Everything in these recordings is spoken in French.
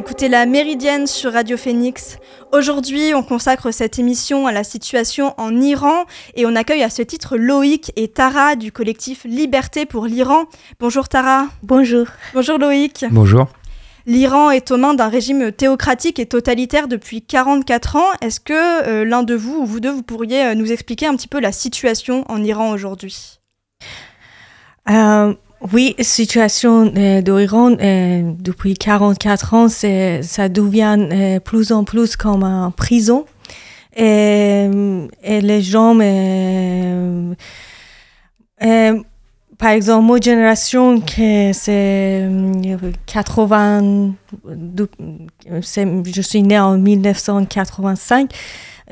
écoutez la Méridienne sur Radio Phoenix. Aujourd'hui, on consacre cette émission à la situation en Iran et on accueille à ce titre Loïc et Tara du collectif Liberté pour l'Iran. Bonjour Tara. Bonjour. Bonjour Loïc. Bonjour. L'Iran est aux mains d'un régime théocratique et totalitaire depuis 44 ans. Est-ce que euh, l'un de vous ou vous deux, vous pourriez euh, nous expliquer un petit peu la situation en Iran aujourd'hui? Euh, Oui, situation euh, d'Iran euh, depuis 44 ans, ça devient plus en plus comme une prison. Et, et les gens par exemple, ma génération, c'est 80, je suis née en 1985.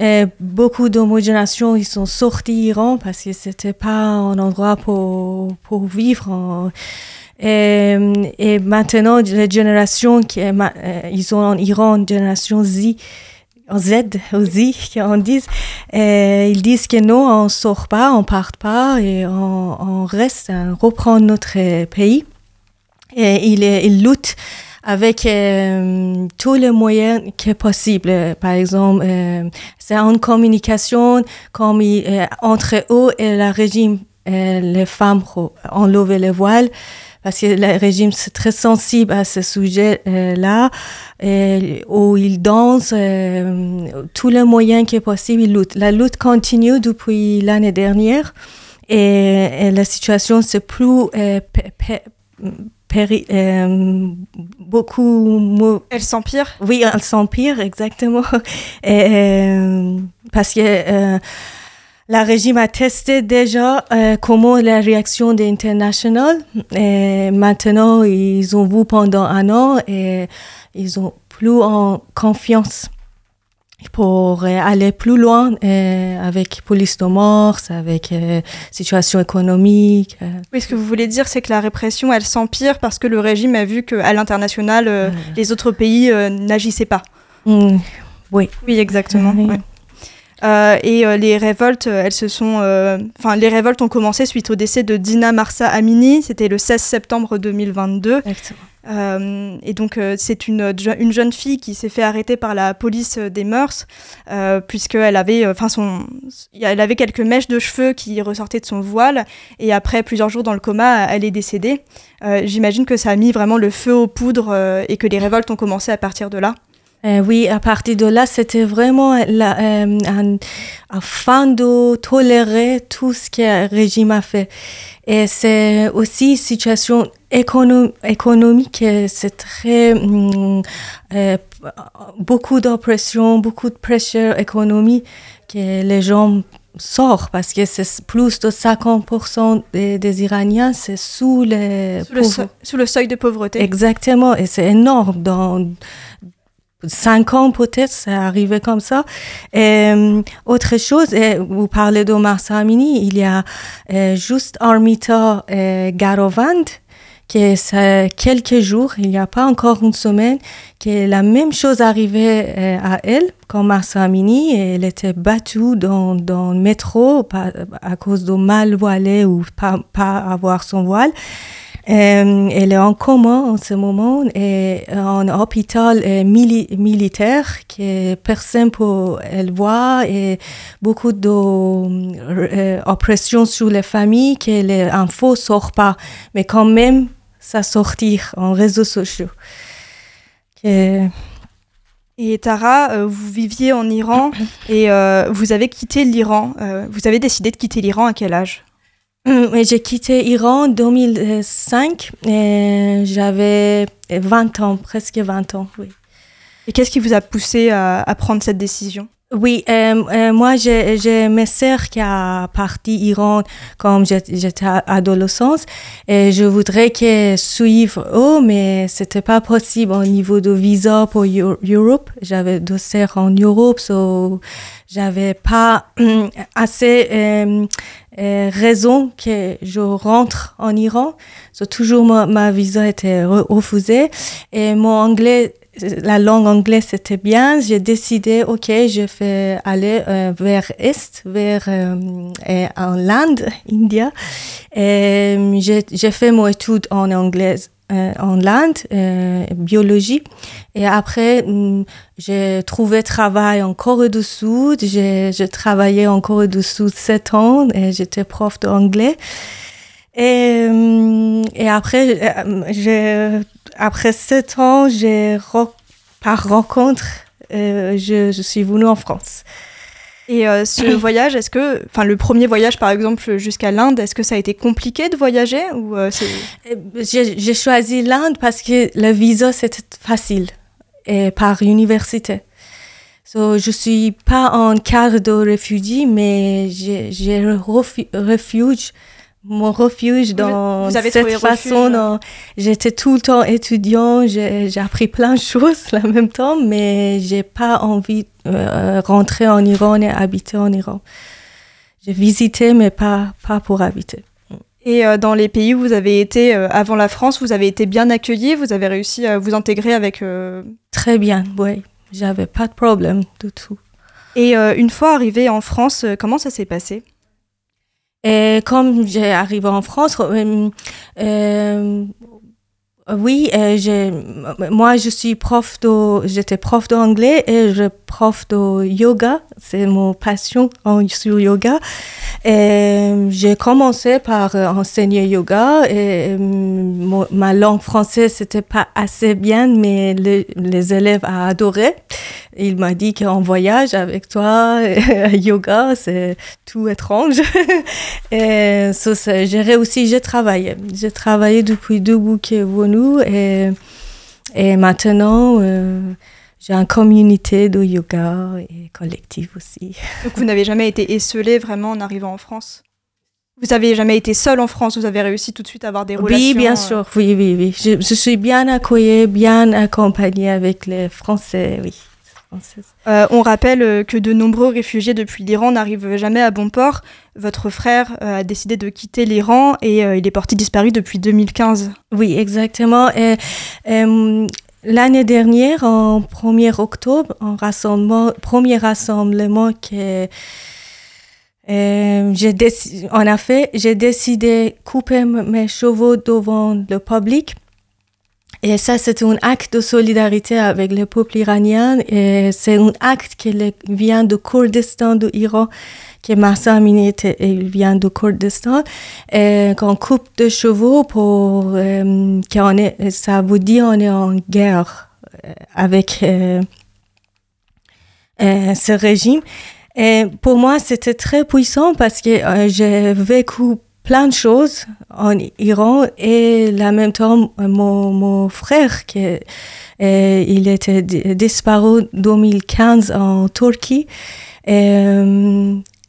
Et beaucoup génération, ils sont sortis d'Iran parce que c'était pas un endroit pour, pour vivre. Et, maintenant, les générations qui ils sont en Iran, génération Z, en Z aussi, on dit. Ils disent que non, on sort pas, on part pas et on, on reste, on reprend notre pays. Et ils, ils luttent avec euh, tous les moyens que possible. Par exemple, euh, c'est en communication comme euh, entre eux et le régime, euh, les femmes ont levé le voile parce que le régime c'est très sensible à ce sujet-là, euh, où ils dansent, euh, tous les moyens qui est possible, ils luttent. La lutte continue depuis l'année dernière et, et, la situation c'est plus euh, péri, euh, beaucoup. Elle s'empire? Oui, elle s'empire, exactement. Et, euh, parce que euh, le régime a testé déjà euh, comment la réaction des internationaux. Et maintenant, ils ont vu pendant un an et ils ont plus en confiance pour aller plus loin euh, avec police de morse, avec euh, situation économique. Euh. Oui, ce que vous voulez dire, c'est que la répression, elle s'empire parce que le régime a vu qu'à l'international, euh, les autres pays n'agissaient pas. Mmh, oui. Oui, exactement. Oui. Ouais. Euh, et euh, les révoltes, elles se sont, enfin, les révoltes ont commencé suite au décès de Dina Marsa Amini. C'était le 16 septembre 2022. Exactement. Euh, et donc, euh, c'est une, une jeune fille qui s'est fait arrêter par la police des mœurs, euh, puisqu'elle avait, enfin, son, elle avait quelques mèches de cheveux qui ressortaient de son voile, et après plusieurs jours dans le coma, elle est décédée. J'imagine que ça a mis vraiment le feu aux poudres et que les révoltes ont commencé à partir de là. Euh, oui, à partir de là, c'était vraiment la, euh, un, afin de tolérer tout ce que le régime a fait. Et c'est aussi situation économ économique, c'est très euh, beaucoup d'oppression, beaucoup de pression économique que les gens sortent parce que c'est plus de 50% des, des, Iraniens, c'est sous, les sous, le seuil, sous le seuil de pauvreté. Exactement, et c'est énorme dans cinq ans peut-être, c'est arrivé comme ça. Et, euh, autre chose, et vous parlez de Marsa Amini, il y a euh, juste Armita euh, Garovand, qui c'est quelques jours, il n'y a pas encore une semaine, que la même chose arrivait euh, à elle, comme Marsa Amini, et elle était battue dans, dans le métro à cause de mal voilé ou pas, pas avoir son voile. Euh, elle est en coma en ce moment et en hôpital euh, mili militaire que personne peut elle voir et beaucoup d'oppression euh, sur les familles que les infos sortent pas mais quand même ça sortir en réseaux sociaux. Et Tara, euh, vous viviez en Iran et euh, vous avez quitté l'Iran. Euh, vous avez décidé de quitter l'Iran à quel âge? J'ai quitté l'Iran en 2005 et j'avais 20 ans, presque 20 ans, oui. Et qu'est-ce qui vous a poussé à, à prendre cette décision? Oui, euh, euh, moi j'ai mes sœurs qui a parti Iran quand j'étais adolescente et je voudrais qu'elles suivent eux, mais c'était pas possible au niveau de visa pour Europe. J'avais deux sœurs en Europe, so j'avais pas assez euh, raison que je rentre en Iran. So, toujours ma, ma visa était refusée et mon anglais la langue anglaise c'était bien. J'ai décidé, ok, je vais aller euh, vers est, vers euh, en l'Inde, India. J'ai fait mon étude en anglais en Inde, biologie. Et après, mm, j'ai trouvé travail en Corée du Sud. J'ai travaillé en Corée du Sud sept ans et j'étais prof d'anglais. Et, mm, et après, j'ai, après sept ans, j'ai, par rencontre, je, je suis venue en France. Et euh, ce voyage, est-ce que, enfin, le premier voyage par exemple jusqu'à l'Inde, est-ce que ça a été compliqué de voyager ou euh, eh, J'ai choisi l'Inde parce que le visa c'était facile et par université. So, je suis pas en cadre de réfugié, mais j'ai refuge mon refuge dans cette façon. J'étais tout le temps étudiant, j'ai appris plein de choses en même temps, mais j'ai pas envie de euh, rentrer en Iran et habiter en Iran. J'ai visité, mais pas, pas pour habiter. Et euh, dans les pays où vous avez été euh, avant la France, vous avez été bien accueillis, vous avez réussi à vous intégrer avec... Très bien, oui. J'avais pas de problème du tout. Et une fois arrivé en France, comment ça s'est passé? Et comme j'ai arrivé en France, euh, euh, oui, euh, moi je suis prof de, j'étais prof d'anglais et je prof de yoga, c'est mon passion en, sur yoga. Et j'ai commencé par enseigner yoga et ma langue française c'était pas assez bien, mais les élèves ont adoré. Il m'a dit qu'en voyage avec toi, yoga, c'est tout étrange. et j'ai réussi, j'ai travaillé. J'ai travaillé depuis deux bouquets et, et maintenant, euh, j'ai une communauté de yoga et collectif aussi. Donc vous n'avez jamais été esselé vraiment en arrivant en France? Vous avez jamais été seul en France, vous avez réussi tout de suite à avoir des relations Oui, bien euh, sûr, oui, oui, oui. Je, je suis bien accueillie, bien accompagnée avec les Français, oui. Euh, on rappelle euh, que de nombreux réfugiés depuis l'Iran n'arrivent jamais à bon port. Votre frère euh, a décidé de quitter l'Iran et il est porté disparu depuis 2015. Oui, exactement. Et, l'année dernière, en 1er octobre, en rassemblement, premier rassemblement que j'ai en effet, j'ai décidé de couper mes chevaux devant le public et ça, c'est un acte de solidarité avec le peuple iranien. Et c'est un acte qui vient du Kurdistan de l'Iran, qui est Massa Amini, il vient du Kurdistan. Et qu'on coupe de chevaux pour, euh, qu'on est, ça vous dit on est en guerre euh, avec euh, euh, ce régime. Et pour moi, c'était très puissant parce que j'ai vécu plein de choses en Iran et en même temps mon, mon frère qui euh, il était disparu 2015 en Turquie et,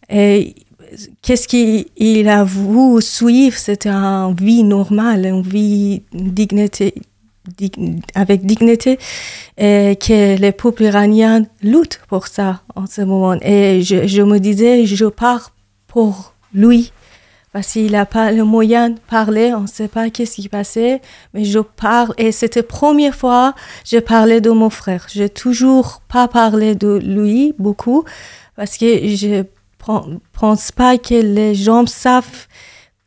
et qu'est-ce qu'il a voulu suivre? C'était une vie normale une vie dignité avec dignité et que les peuples iraniens luttent pour ça en ce moment. Et je me disais je pars pour lui parce qu'il n'a pas le moyen de parler, on ne sait pas qu'est-ce qui passait, mais je parle, et c'était la première fois que je parlais de mon frère. Je n'ai toujours pas parlé de lui beaucoup, parce que je ne pense pas que les gens savent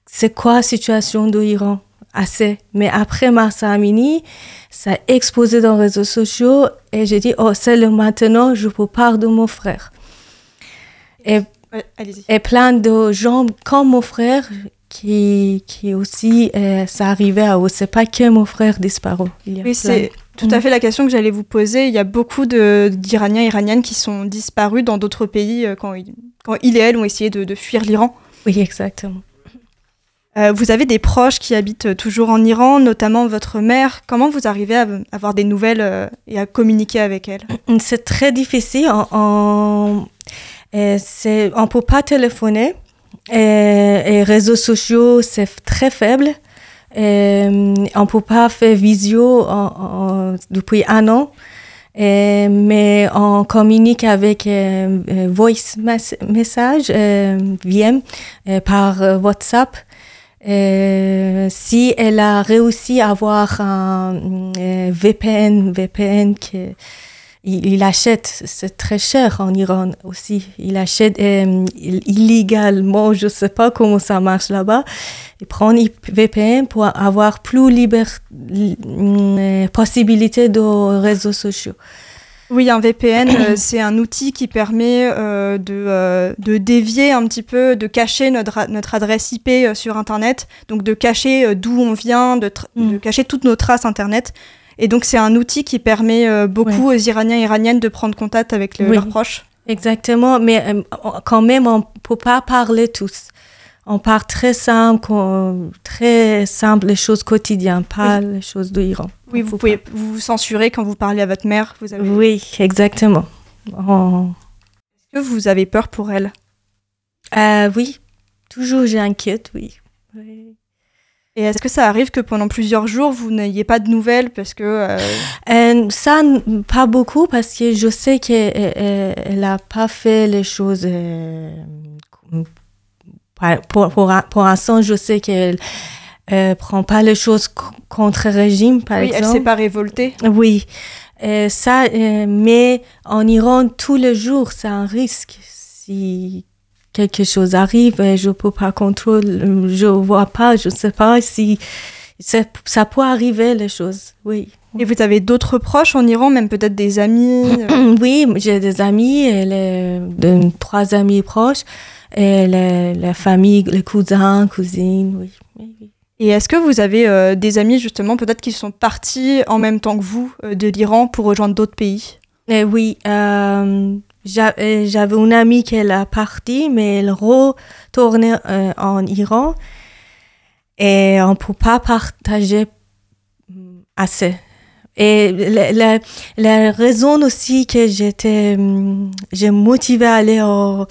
c'est quoi la situation de l'Iran assez. Mais après Marsa Amini, ça a exposé dans les réseaux sociaux, et j'ai dit, oh, c'est le maintenant, je peux parler de mon frère. Et plein de gens comme mon frère qui, qui aussi, euh, ça arrivait à c'est pas que mon frère disparu. oui, c'est tout à mm. fait la question que j'allais vous poser. Il y a beaucoup d'Iraniens et Iraniennes qui sont disparus dans d'autres pays euh, quand, quand il et elle ont essayé de, de fuir l'Iran. Oui, exactement. Euh, vous avez des proches qui habitent toujours en Iran, notamment votre mère. Comment vous arrivez à avoir des nouvelles et à communiquer avec elle? C'est très difficile. C'est, on ne peut pas téléphoner. Et, réseaux sociaux, c'est très faible. Et, on ne peut pas faire visio depuis un an. Mais on communique avec euh, euh, voice message, euh, VM, par WhatsApp. Si elle a réussi à avoir un VPN, VPN qui il, achète, c'est très cher en Iran aussi. Il achète euh, illégalement, je ne sais pas comment ça marche là-bas. Il prend une VPN pour avoir plus libre euh, possibilité de réseaux sociaux. Oui, un VPN, euh, c'est un outil qui permet de, de, dévier un petit peu, de cacher notre, notre adresse IP sur Internet, donc de cacher d'où on vient, de, de, mm. cacher toutes nos traces Internet. Et donc, c'est un outil qui permet euh, beaucoup aux Iraniens et Iraniennes de prendre contact avec leurs proches. Exactement, mais euh, quand même, on ne peut pas parler tous. On parle très simple, très simple, les choses quotidiennes, pas les choses de l'Iran. Oui, vous pouvez vous censurer quand vous parlez à votre mère. Vous avez... Oui, exactement. Est-ce que vous avez peur pour elle? Euh, Oui, toujours j'inquiète, oui. oui. Et est-ce que ça arrive que pendant plusieurs jours, vous n'ayez pas de nouvelles parce que... Euh, euh, ça, pas beaucoup parce que je sais qu'elle n'a pas fait les choses... Euh, pour, pour, pour l'instant, je sais qu'elle ne prend pas les choses contre le régime, par exemple. Oui, elle s'est pas révoltée. Oui. ça, mais en Iran, tous les jours, c'est un risque. Si quelque chose arrive et je peux pas contrôler, je vois pas, je sais pas si ça peut arriver les choses, oui. Et vous avez d'autres proches en Iran, même peut-être des amis euh? Oui, j'ai des amis, et les, trois amis proches, et les, la famille, les cousins, cousines, oui. Et est-ce que vous avez euh, des amis justement, peut-être qui sont partis en même temps que vous euh, de l'Iran pour rejoindre d'autres pays? Et Oui, euh, j'avais une amie qui est partie, mais elle retournait en Iran et on ne peut pas partager assez. Et la, raison aussi que j'étais, mm, j'ai motivé à aller au,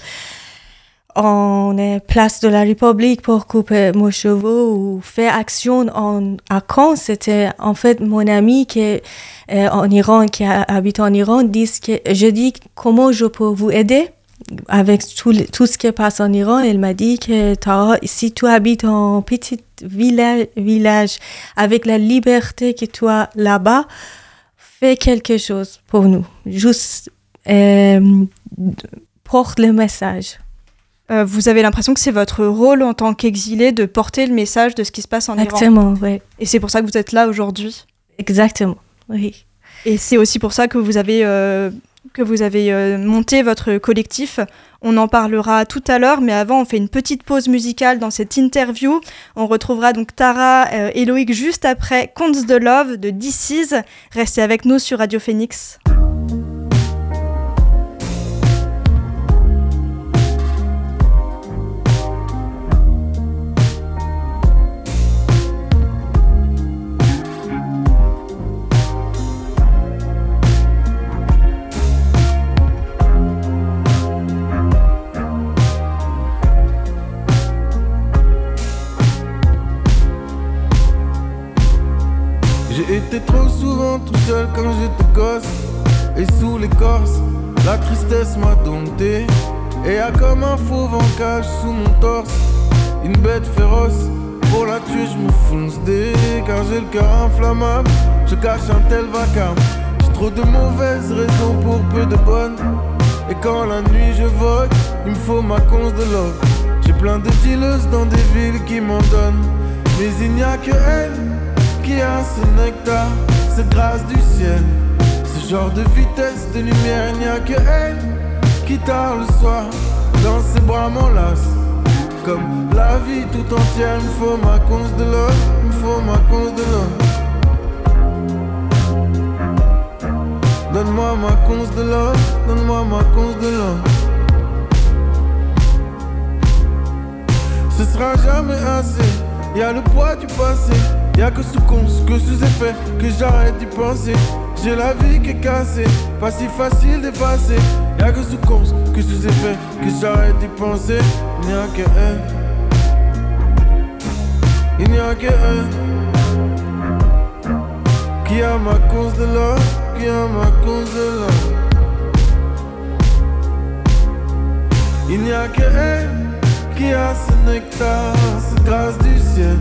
en place de la République pour couper mes cheveux ou faire action en, à Caen, c'était en fait mon ami qui est euh, en Iran, qui habite en Iran, dit que je dis comment je peux vous aider avec tout, tout ce qui passe en Iran? Elle m'a dit que si tu habites en petit village, village avec la liberté que tu as là-bas, fais quelque chose pour nous. Juste euh, porte le message. Euh, vous avez l'impression que c'est votre rôle en tant qu'exilé de porter le message de ce qui se passe en Iran. Exactement, oui. Et c'est pour ça que vous êtes là aujourd'hui. Exactement, oui. Et c'est aussi pour ça que vous avez, euh, que vous avez euh, monté votre collectif. On en parlera tout à l'heure, mais avant, on fait une petite pause musicale dans cette interview. On retrouvera donc Tara et Loïc juste après Contes de Love de DC's. Restez avec nous sur Radio Phoenix. Trop souvent tout seul quand j'étais gosse. Et sous l'écorce, la tristesse m'a dompté. Et a comme un fauve en cage sous mon torse. Une bête féroce, pour la tuer, je me fonce dès. Car j'ai le cœur inflammable, je cache un tel vacarme. J'ai trop de mauvaises raisons pour peu de bonnes. Et quand la nuit je vogue, il me faut ma conce de love. J'ai plein de dealers dans des villes qui m'en donnent. Mais il n'y a que elle qui a ce nectar, cette grâce du ciel. Ce genre de vitesse, de lumière, il n'y a que elle qui tard le soir dans ses bras m'enlace. Comme la vie tout entière, il faut ma conce de l'or, il faut ma conce de l'or. Donne-moi ma conce de l'or, donne-moi ma conce de l'or. Ce sera jamais assez, y a le poids du passé. Y'a que sous cons, que sous effet, que j'arrête d'y penser. J'ai la vie qui est cassée, pas si facile d'effacer. Y'a que sous cons, que sous effet, que j'arrête d'y penser. Il n'y a que un. Il n'y a que un. Qui a ma cause de l'or, qui a ma cause de l'or. Il n'y a que un qui a ce nectar, cette grâce du ciel.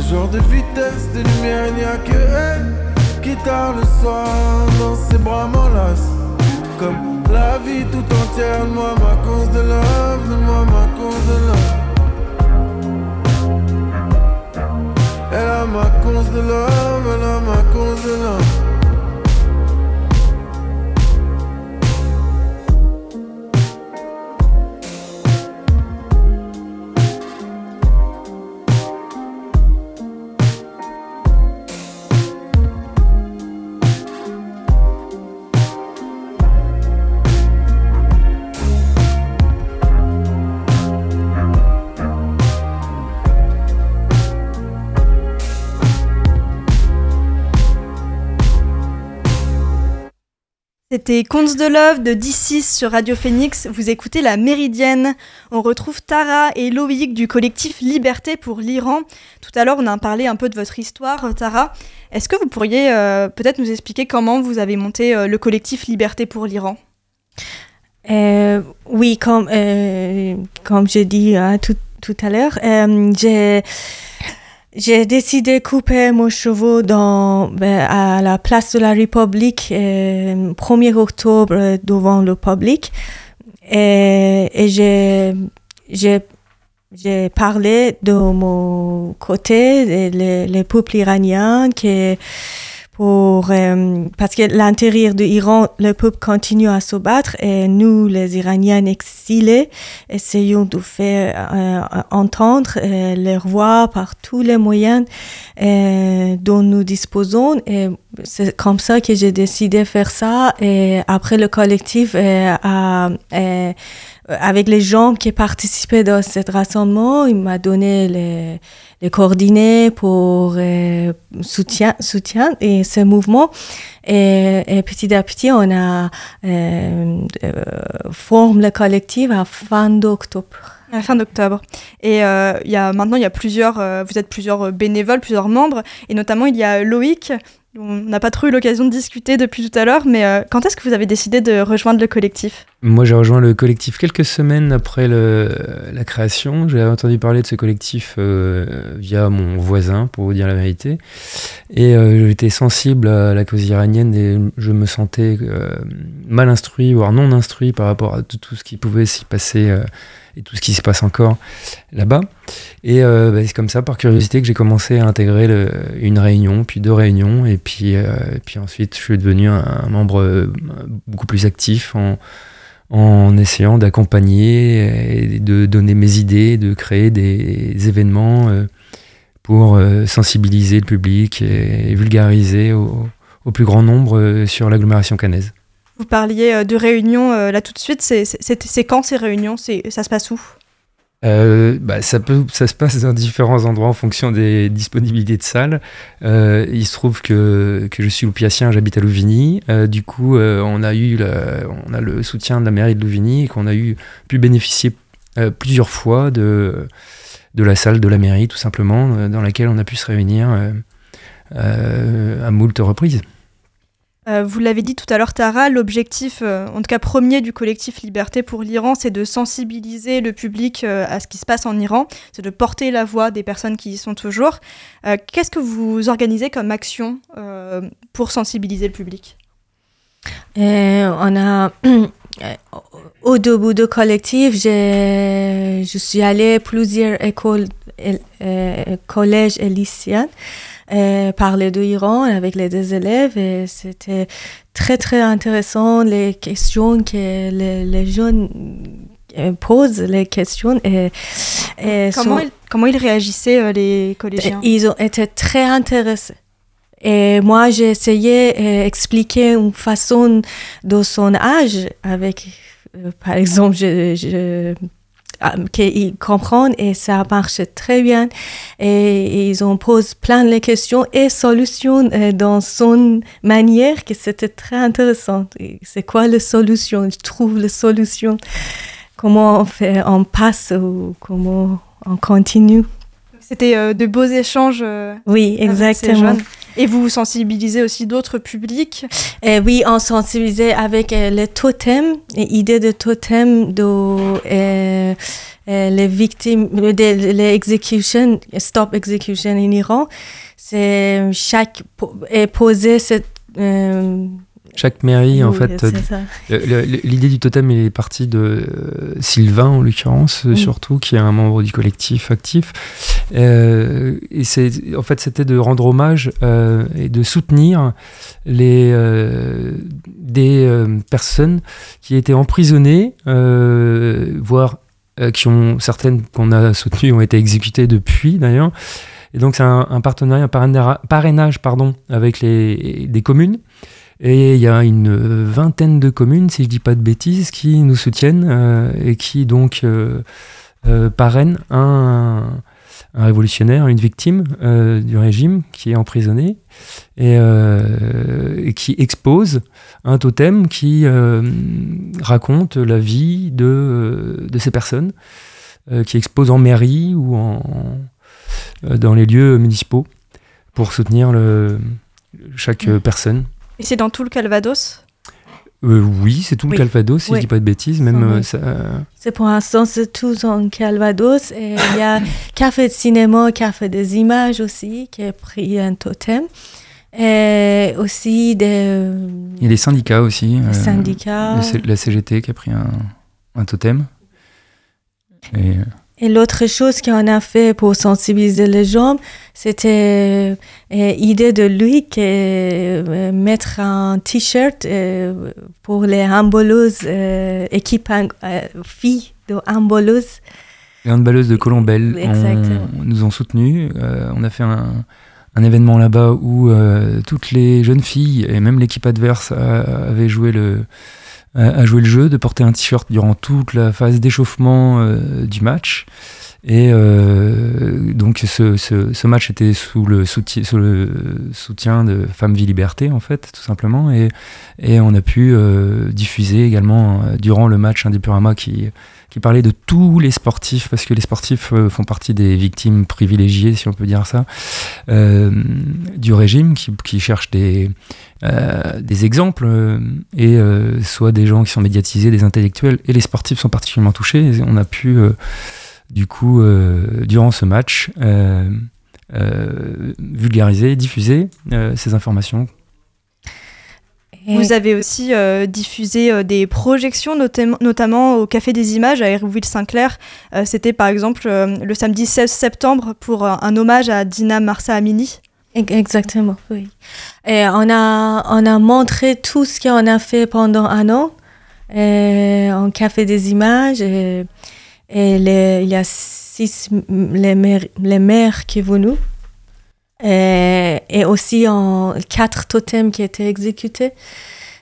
Ce genre de vitesse, de lumière, il n'y a que elle Guitare le soir, dans ses bras m'enlace. Comme la vie tout entière, moi ma cause de love, moi ma cause de love. Elle a ma cause de love, elle a ma cause de love. C'était Contes de Love de D6 sur Radio Phoenix. Vous écoutez La Méridienne. On retrouve Tara et Loïc du collectif Liberté pour l'Iran. Tout à l'heure, on a parlé un peu de votre histoire, Tara. Est-ce que vous pourriez euh, peut-être nous expliquer comment vous avez monté euh, le collectif Liberté pour l'Iran? Euh, Oui, comme, comme je tout, tout, à l'heure, j'ai j'ai décidé de couper mon cheveu dans, ben, à la place de la République, euh, 1er octobre, euh, devant le public. Et, et j'ai, j'ai, j'ai parlé de mon côté, les, les peuples iraniens qui pour, euh, parce que l'intérieur de l'Iran, le peuple continue à se battre et nous, les Iraniens exilés, essayons de faire euh, entendre euh, leur voix par tous les moyens dont nous disposons. Et c'est comme ça que j'ai décidé de faire ça. Et après, le collectif a avec les gens qui participaient dans ce rassemblement, il m'a donné les, coordonnées pour euh, soutien, soutien et ce mouvement. Et, et, petit à petit, on a euh, euh, formé le collectif à fin d'octobre. À fin d'octobre. Et euh, il y a, maintenant, il y a plusieurs, euh, vous êtes plusieurs bénévoles, plusieurs membres, et notamment il y a Loïc on n'a pas trop eu l'occasion de discuter depuis tout à l'heure, mais euh, quand est-ce que vous avez décidé de rejoindre le collectif? Moi, j'ai rejoint le collectif quelques semaines après la création. J'ai entendu parler de ce collectif euh, via mon voisin, pour vous dire la vérité. Et euh, j'étais sensible à la cause iranienne et je me sentais mal instruit, voire non instruit par rapport à tout ce qui pouvait s'y passer et tout ce qui se passe encore là-bas. Et euh, bah, c'est comme ça, par curiosité, que j'ai commencé à intégrer une réunion, puis deux réunions, et puis, euh, ensuite je suis devenu un, membre euh, beaucoup plus actif en, essayant d'accompagner et de donner mes idées, de créer des événements pour sensibiliser le public et, vulgariser au, plus grand nombre sur l'agglomération canaise. Vous parliez euh, de réunions euh, là tout de suite. C'est quand ces réunions? Ça se passe où? Euh, bah, ça, se passe dans différents endroits en fonction des disponibilités de salles. il se trouve que, je suis loupiacien, j'habite à Louvigny. du coup, on, a eu le soutien de la mairie de Louvigny et qu'on a pu bénéficier plusieurs fois de, de la salle de la mairie, tout simplement, dans laquelle on a pu se réunir à moult reprises. Euh, vous l'avez dit tout à l'heure, Tara, l'objectif, euh, en tout cas premier du collectif Liberté pour l'Iran, c'est de sensibiliser le public euh, à ce qui se passe en Iran, c'est de porter la voix des personnes qui y sont toujours. Qu'est-ce que vous organisez comme action pour sensibiliser le public? On a au début du collectif, je suis allée à plusieurs écoles, collèges et lycéens euh, parler de l'Iran avec les deux élèves et c'était très très intéressant les questions que les, les jeunes euh, posent les questions et, comment, ils, comment ils réagissaient euh, les collégiens? Ils ont été très intéressés. Et moi j'ai essayé d'expliquer une façon de son âge avec par exemple je, je qu'ils comprennent et ça marche très bien. Et, ils ont posé plein de questions et solutions euh, dans son manière que c'était très intéressant. C'est quoi la solution? Je trouve la solution. Comment on fait, on passe ou comment on continue? C'était euh, de beaux échanges. Euh, oui, exactement. Et vous sensibilisez aussi d'autres publics? Et Oui, on sensibilisait avec euh, les totems, l'idée de totem de, les victimes, les executions, stop execution en Iran, c'est chaque est posé cette chaque mairie, en fait, l'idée du totem est partie de euh, Sylvain, en l'occurrence, euh, surtout, qui est un membre du collectif actif. Euh, et c'est, en fait, c'était de rendre hommage et de soutenir les, des personnes qui étaient emprisonnées, voire qui ont certaines qu'on a soutenues ont été exécutées depuis d'ailleurs. Et donc c'est un, partenariat, un parrainage, pardon, avec les, des communes et il y a une vingtaine de communes, si je ne dis pas de bêtises, qui nous soutiennent euh, et qui donc euh, euh, parrainent un, révolutionnaire, une victime du régime qui est emprisonné et, qui expose un totem qui raconte la vie de, de ces personnes, qui expose en mairie ou en, dans les lieux municipaux pour soutenir le, chaque personne. Et c'est dans tout le Calvados euh, oui, c'est tout le Calvados, si je dis pas de bêtises. Même, euh, C'est pour l'instant, c'est tout en Calvados. Et il y a Café de cinéma, Café des images aussi, qui a pris un totem. Et aussi des... Il y a des syndicats aussi. Les euh, syndicats. la CGT qui a pris un, un totem. Et... Et l'autre chose qu'on a fait pour sensibiliser les gens, c'était l'idée euh, de lui qui euh, mettre un t-shirt euh, pour les handballeuses, équipe filles de handballeuses. Les handballeuses de Colombelle nous ont soutenus. on a fait un, un événement là-bas où toutes les jeunes filles et même l'équipe adverse avaient joué le à jouer le jeu, de porter un t-shirt durant toute la phase d'échauffement euh, du match. Et euh, donc ce, ce, match était sous le, soutien, de Femmes Vie Liberté, en fait, tout simplement. Et, et on a pu euh, diffuser également, durant le match, un Purama qui, parlait de tous les sportifs, parce que les sportifs font partie des victimes privilégiées, si on peut dire ça, du régime, qui, qui cherchent des, des exemples, et soit gens qui sont médiatisés, des intellectuels, et les sportifs sont particulièrement touchés. Et on a pu, du coup, durant ce match, vulgariser, diffuser ces informations vous avez aussi euh, diffusé euh, des projections, notamment au Café des Images à Hérouville-Saint-Clair. Euh, c'était par exemple le samedi 16 septembre pour un hommage à Dina Marsa Amini. Exactement, oui. Et on a, on a montré tout ce qu'on a fait pendant un an en Café des Images. Et, il y a six les les maires qui venaient et, et, aussi en quatre totems qui étaient exécutés.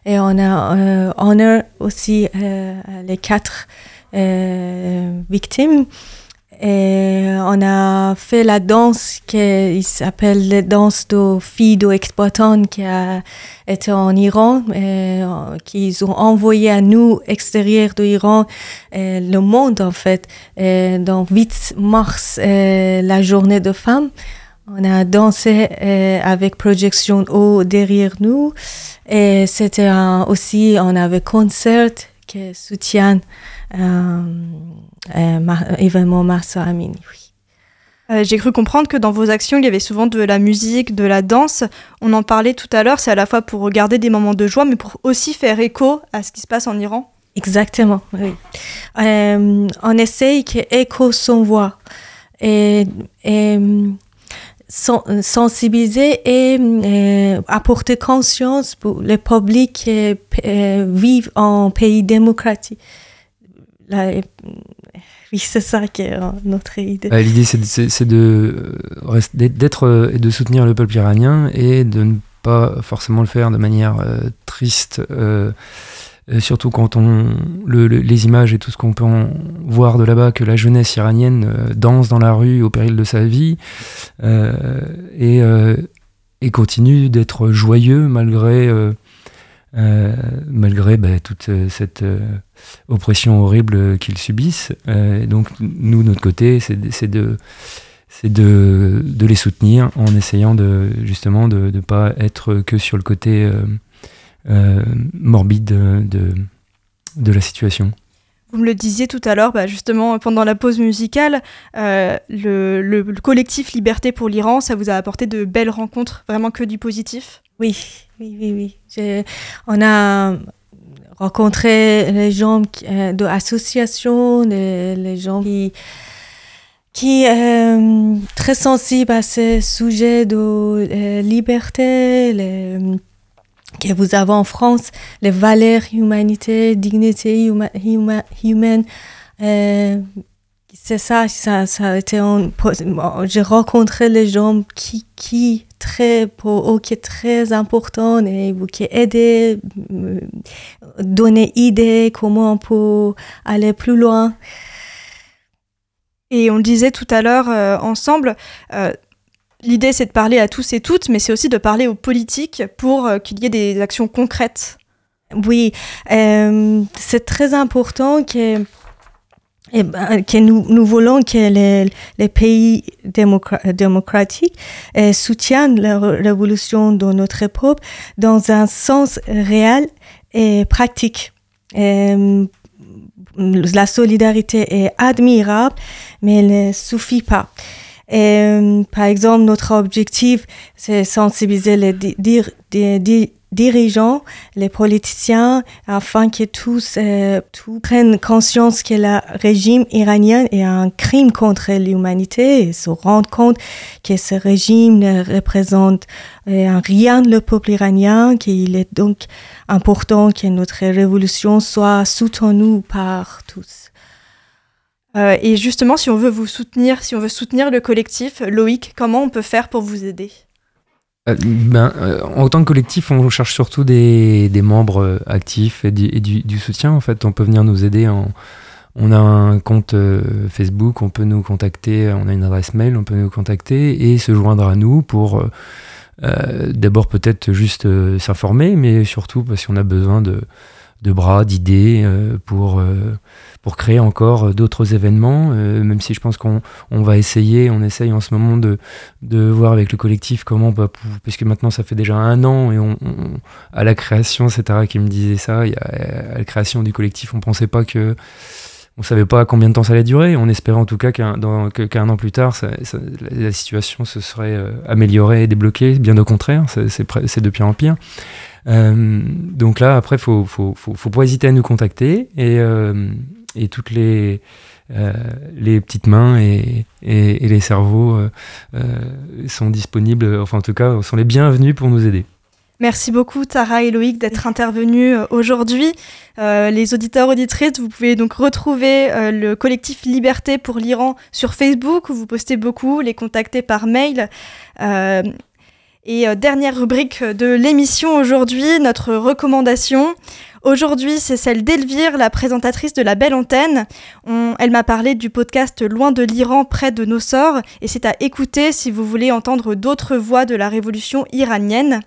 Et on a euh, aussi euh, les quatre euh, victimes. Et on a fait la danse qui s'appelle la danse de filles d'exploitantes qui a été en Iran, et, qu'ils ont envoyé à nous, extérieurs de l'Iran, le monde en fait. Et donc 8 mars, la journée de femmes. On a dansé euh, avec projection haut derrière nous. Et c'était aussi, on avait concert qui soutient euh, euh, événement Marsa Amini. Euh, j'ai cru comprendre que dans vos actions, il y avait souvent de la musique, de la danse. On en parlait tout à l'heure, c'est à la fois pour regarder des moments de joie, mais pour aussi faire écho à ce qui se passe en Iran. Exactement, oui. on essaye que écho son voix. Et, et sensibiliser et euh, apporter conscience pour le public qui euh, vivent en pays démocratique. Oui, c'est ça qui est notre idée. L'idée, c'est de, d'être et de soutenir le peuple iranien et de ne pas forcément le faire de manière triste. Euh, surtout quand on les images et tout ce qu'on peut voir de là-bas, que la jeunesse iranienne euh, danse dans la rue au péril de sa vie euh, et, continue d'être joyeux malgré, malgré bah, toute cette oppression horrible qu'ils subissent. donc nous, notre côté, c'est de de, les soutenir en essayant de justement de ne pas être que sur le côté euh, morbide de, la situation. Vous me le disiez tout à l'heure, bah, justement, pendant la pause musicale, euh, le, collectif Liberté pour l'Iran, ça vous a apporté de belles rencontres, vraiment que du positif? Oui, oui, oui, oui. On a rencontré les gens euh, de les, gens qui qui euh, très sensibles à ce sujet de liberté, les, que vous avez en France, les valeurs humanité, dignité humaine. Euh, c'est ça, ça, ça a été j'ai rencontré les gens qui, qui très, pour qui est très important et qui aider, euh, donner idées comment on peut aller plus loin. Et on disait tout à l'heure euh, ensemble, L'idée, c'est de parler à tous et toutes, mais c'est aussi de parler aux politiques pour euh, qu'il y ait des actions concrètes. Oui, euh, c'est très important que, eh ben, que nous, nous, voulons que les, les pays démocratiques euh, soutiennent la révolution de notre peuple dans un sens réel et pratique. la solidarité est admirable, mais elle ne suffit pas. Et, euh, par exemple, notre objectif, c'est sensibiliser les dirigeants, les politiciens, afin que tous, euh, tous prennent conscience que le régime iranien est un crime contre l'humanité et se rendent compte que ce régime ne représente euh, rien le peuple iranien, qu'il est donc important que notre révolution soit soutenue par tous. Euh, et justement, si on veut vous soutenir, si on veut soutenir le collectif, Loïc, comment on peut faire pour vous aider? Euh, ben, euh, en tant que collectif, on cherche surtout des, membres actifs et, du, soutien. En fait, on peut venir nous aider. on a un compte Facebook, on peut nous contacter, on a une adresse mail, on peut nous contacter et se joindre à nous pour d'abord peut-être juste s'informer, mais surtout parce qu'on a besoin de bras, d'idées pour pour créer encore d'autres événements, euh, même si je pense qu'on on va essayer, on essaye en ce moment de, voir avec le collectif comment, bah, puisque maintenant ça fait déjà un an et on, à la création, c'est Tara qui me disait ça, à la création du collectif, on pensait pas que on savait pas combien de temps ça allait durer. On espérait en tout cas qu'un an plus tard, la, situation se serait euh, améliorée et débloquée. Bien au contraire, c'est de pire en pire. Euh, donc là, après, faut, faut, faut, pas hésiter à nous contacter et, et toutes les, euh, les petites mains et, et, les cerveaux euh, euh, sont disponibles, enfin en tout cas, sont les bienvenus pour nous aider. Merci beaucoup Tara et Loïc d'être intervenus aujourd'hui. les auditeurs auditrices, vous pouvez donc retrouver le collectif Liberté pour l'Iran sur Facebook où vous postez beaucoup, les contacter par mail. Et dernière rubrique de l'émission aujourd'hui, notre recommandation. Aujourd'hui, c'est celle d'Elvire, la présentatrice de la Belle Antenne. elle m'a parlé du podcast Loin de l'Iran, près de nos sorts, et c'est à écouter si vous voulez entendre d'autres voix de la révolution iranienne.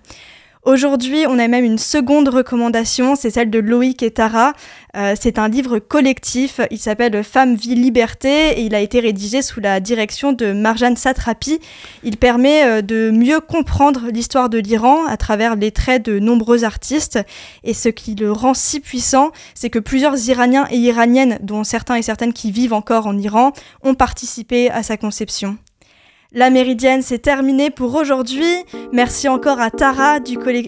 Aujourd'hui, on a même une seconde recommandation, c'est celle de Loïc et Tara. Euh, c'est un livre collectif, il s'appelle Femme, vie, liberté et il a été rédigé sous la direction de Marjane Satrapi. Il permet euh, de mieux comprendre l'histoire de l'Iran à travers les traits de nombreux artistes et ce qui le rend si puissant, c'est que plusieurs Iraniens et Iraniennes, dont certains et certaines qui vivent encore en Iran, ont participé à sa conception. La méridienne, c'est terminé pour aujourd'hui. Merci encore à Tara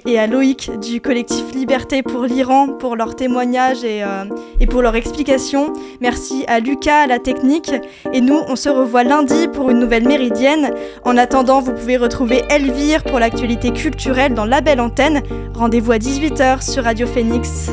et à Loïc du collectif Liberté pour l'Iran pour leur témoignage et, euh, et pour leur explication. Merci à Lucas à la technique. Et nous, on se revoit lundi pour une nouvelle méridienne. En attendant, vous pouvez retrouver Elvire pour l'actualité culturelle dans la belle antenne. Rendez-vous à 18h sur Radio Phoenix.